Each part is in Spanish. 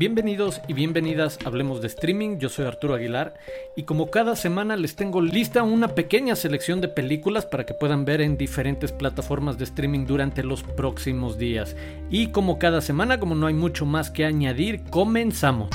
Bienvenidos y bienvenidas a Hablemos de Streaming, yo soy Arturo Aguilar y como cada semana les tengo lista una pequeña selección de películas para que puedan ver en diferentes plataformas de streaming durante los próximos días. Y como cada semana, como no hay mucho más que añadir, comenzamos.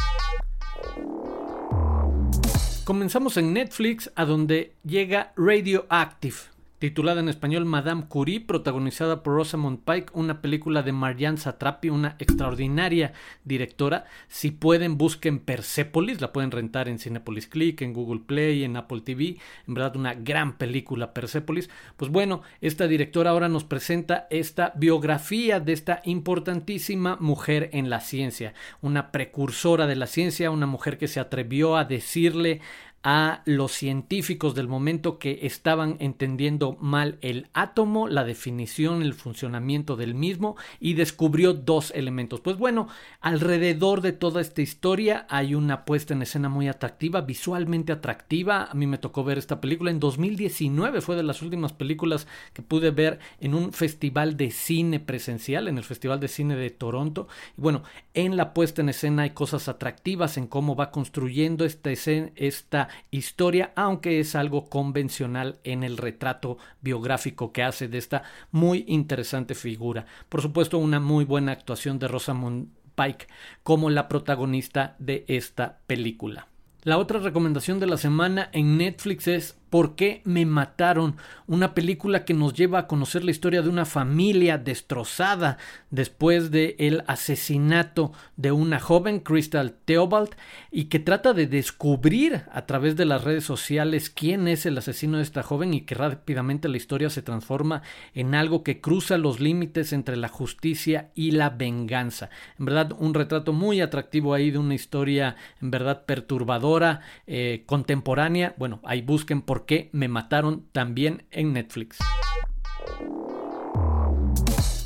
Comenzamos en Netflix a donde llega Radioactive titulada en español Madame Curie, protagonizada por Rosamund Pike, una película de Marjane Satrapi, una extraordinaria directora. Si pueden, busquen Persepolis, la pueden rentar en Cinepolis Click, en Google Play, en Apple TV. En verdad, una gran película, Persepolis. Pues bueno, esta directora ahora nos presenta esta biografía de esta importantísima mujer en la ciencia, una precursora de la ciencia, una mujer que se atrevió a decirle a los científicos del momento que estaban entendiendo mal el átomo, la definición, el funcionamiento del mismo y descubrió dos elementos. Pues bueno, alrededor de toda esta historia hay una puesta en escena muy atractiva, visualmente atractiva. A mí me tocó ver esta película en 2019, fue de las últimas películas que pude ver en un festival de cine presencial, en el Festival de Cine de Toronto. Y bueno, en la puesta en escena hay cosas atractivas en cómo va construyendo esta, escena, esta historia, aunque es algo convencional en el retrato biográfico que hace de esta muy interesante figura. Por supuesto, una muy buena actuación de Rosamund Pike como la protagonista de esta película. La otra recomendación de la semana en Netflix es ¿Por qué me mataron? Una película que nos lleva a conocer la historia de una familia destrozada después del el asesinato de una joven, Crystal Theobald, y que trata de descubrir a través de las redes sociales quién es el asesino de esta joven y que rápidamente la historia se transforma en algo que cruza los límites entre la justicia y la venganza. En verdad, un retrato muy atractivo ahí de una historia en verdad perturbadora, eh, contemporánea. Bueno, ahí busquen por me mataron también en Netflix.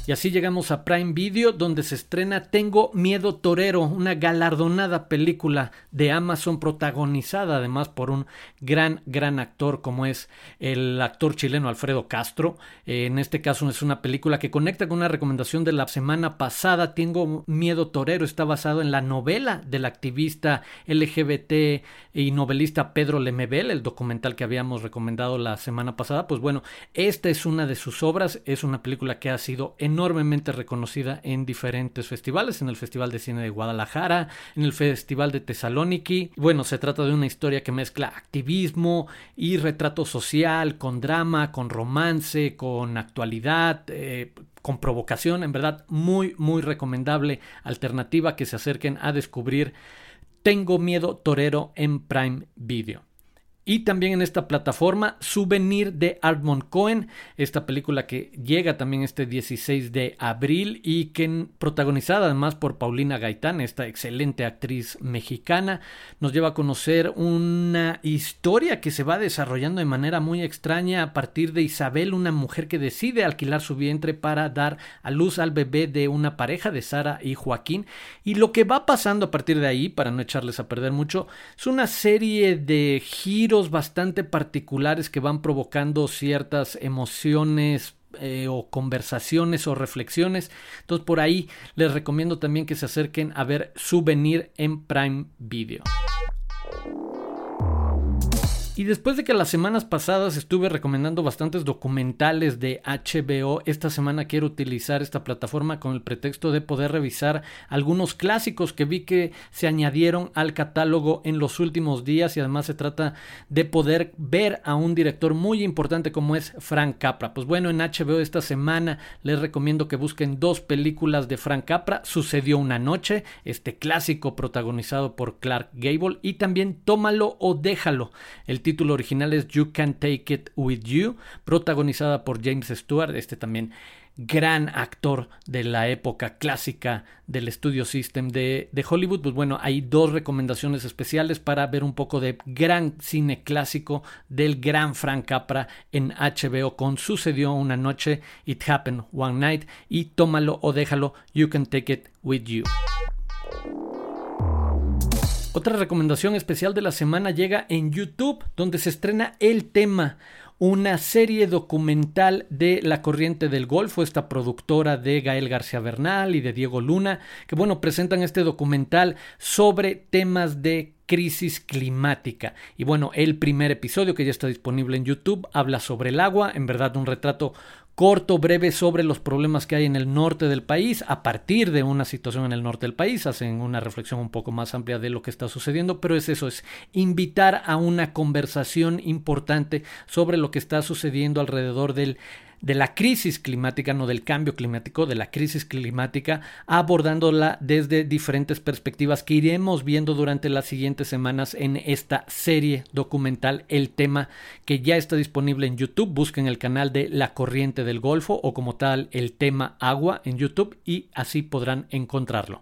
Y así llegamos a Prime Video, donde se estrena Tengo Miedo Torero, una galardonada película de Amazon protagonizada además por un gran, gran actor como es el actor chileno Alfredo Castro. Eh, en este caso es una película que conecta con una recomendación de la semana pasada. Tengo Miedo Torero está basado en la novela del activista LGBT y novelista Pedro Lemebel, el documental que habíamos recomendado la semana pasada. Pues bueno, esta es una de sus obras, es una película que ha sido enorme enormemente reconocida en diferentes festivales, en el Festival de Cine de Guadalajara, en el Festival de Tesaloniki. Bueno, se trata de una historia que mezcla activismo y retrato social con drama, con romance, con actualidad, eh, con provocación. En verdad, muy, muy recomendable alternativa que se acerquen a descubrir Tengo Miedo Torero en Prime Video. Y también en esta plataforma, Souvenir de Armond Cohen, esta película que llega también este 16 de abril y que protagonizada además por Paulina Gaitán, esta excelente actriz mexicana, nos lleva a conocer una historia que se va desarrollando de manera muy extraña a partir de Isabel, una mujer que decide alquilar su vientre para dar a luz al bebé de una pareja de Sara y Joaquín. Y lo que va pasando a partir de ahí, para no echarles a perder mucho, es una serie de giros bastante particulares que van provocando ciertas emociones eh, o conversaciones o reflexiones. Entonces por ahí les recomiendo también que se acerquen a ver Souvenir en Prime Video. Y después de que las semanas pasadas estuve recomendando bastantes documentales de HBO, esta semana quiero utilizar esta plataforma con el pretexto de poder revisar algunos clásicos que vi que se añadieron al catálogo en los últimos días y además se trata de poder ver a un director muy importante como es Frank Capra. Pues bueno, en HBO esta semana les recomiendo que busquen dos películas de Frank Capra, Sucedió una noche, este clásico protagonizado por Clark Gable y también Tómalo o déjalo. El título original es You Can Take It With You, protagonizada por James Stewart, este también gran actor de la época clásica del Studio System de, de, Hollywood. Pues bueno, hay dos recomendaciones especiales para ver un poco de gran cine clásico del gran Frank Capra en HBO con Sucedió una noche, It Happened One Night y Tómalo o déjalo, You Can Take It With You. Otra recomendación especial de la semana llega en YouTube, donde se estrena El Tema, una serie documental de La Corriente del Golfo, esta productora de Gael García Bernal y de Diego Luna, que bueno, presentan este documental sobre temas de crisis climática. Y bueno, el primer episodio que ya está disponible en YouTube habla sobre el agua, en verdad un retrato corto, breve sobre los problemas que hay en el norte del país a partir de una situación en el norte del país. Hacen una reflexión un poco más amplia de lo que está sucediendo, pero es eso, es invitar a una conversación importante sobre lo que está sucediendo alrededor del de la crisis climática, no del cambio climático, de la crisis climática, abordándola desde diferentes perspectivas que iremos viendo durante las siguientes semanas en esta serie documental, el tema que ya está disponible en YouTube. Busquen el canal de La Corriente del Golfo o como tal el tema agua en YouTube y así podrán encontrarlo.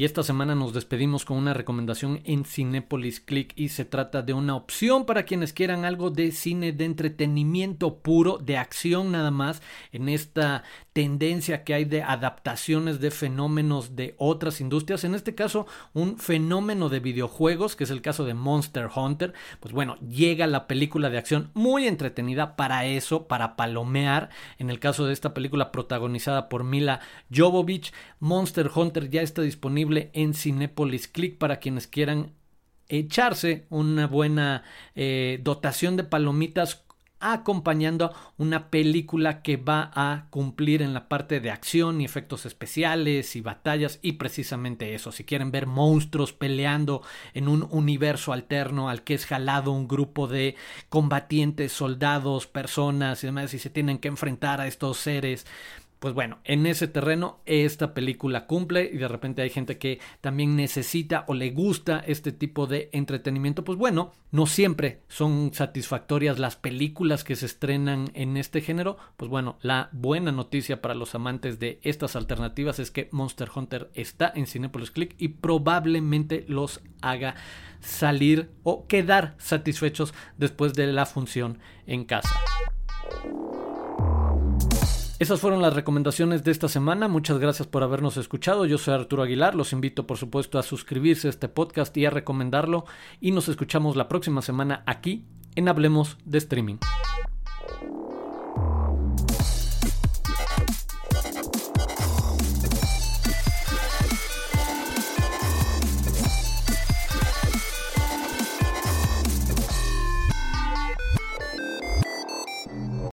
Y esta semana nos despedimos con una recomendación en Cinepolis Click y se trata de una opción para quienes quieran algo de cine de entretenimiento puro, de acción nada más, en esta tendencia que hay de adaptaciones de fenómenos de otras industrias, en este caso un fenómeno de videojuegos, que es el caso de Monster Hunter, pues bueno, llega la película de acción muy entretenida para eso, para palomear, en el caso de esta película protagonizada por Mila Jovovich, Monster Hunter ya está en Cinepolis Click para quienes quieran echarse una buena eh, dotación de palomitas acompañando una película que va a cumplir en la parte de acción y efectos especiales y batallas y precisamente eso, si quieren ver monstruos peleando en un universo alterno al que es jalado un grupo de combatientes, soldados, personas y demás y se tienen que enfrentar a estos seres pues bueno, en ese terreno esta película cumple y de repente hay gente que también necesita o le gusta este tipo de entretenimiento, pues bueno, no siempre son satisfactorias las películas que se estrenan en este género, pues bueno, la buena noticia para los amantes de estas alternativas es que Monster Hunter está en Cinepolis Click y probablemente los haga salir o quedar satisfechos después de la función en casa. Esas fueron las recomendaciones de esta semana. Muchas gracias por habernos escuchado. Yo soy Arturo Aguilar. Los invito, por supuesto, a suscribirse a este podcast y a recomendarlo. Y nos escuchamos la próxima semana aquí en Hablemos de Streaming.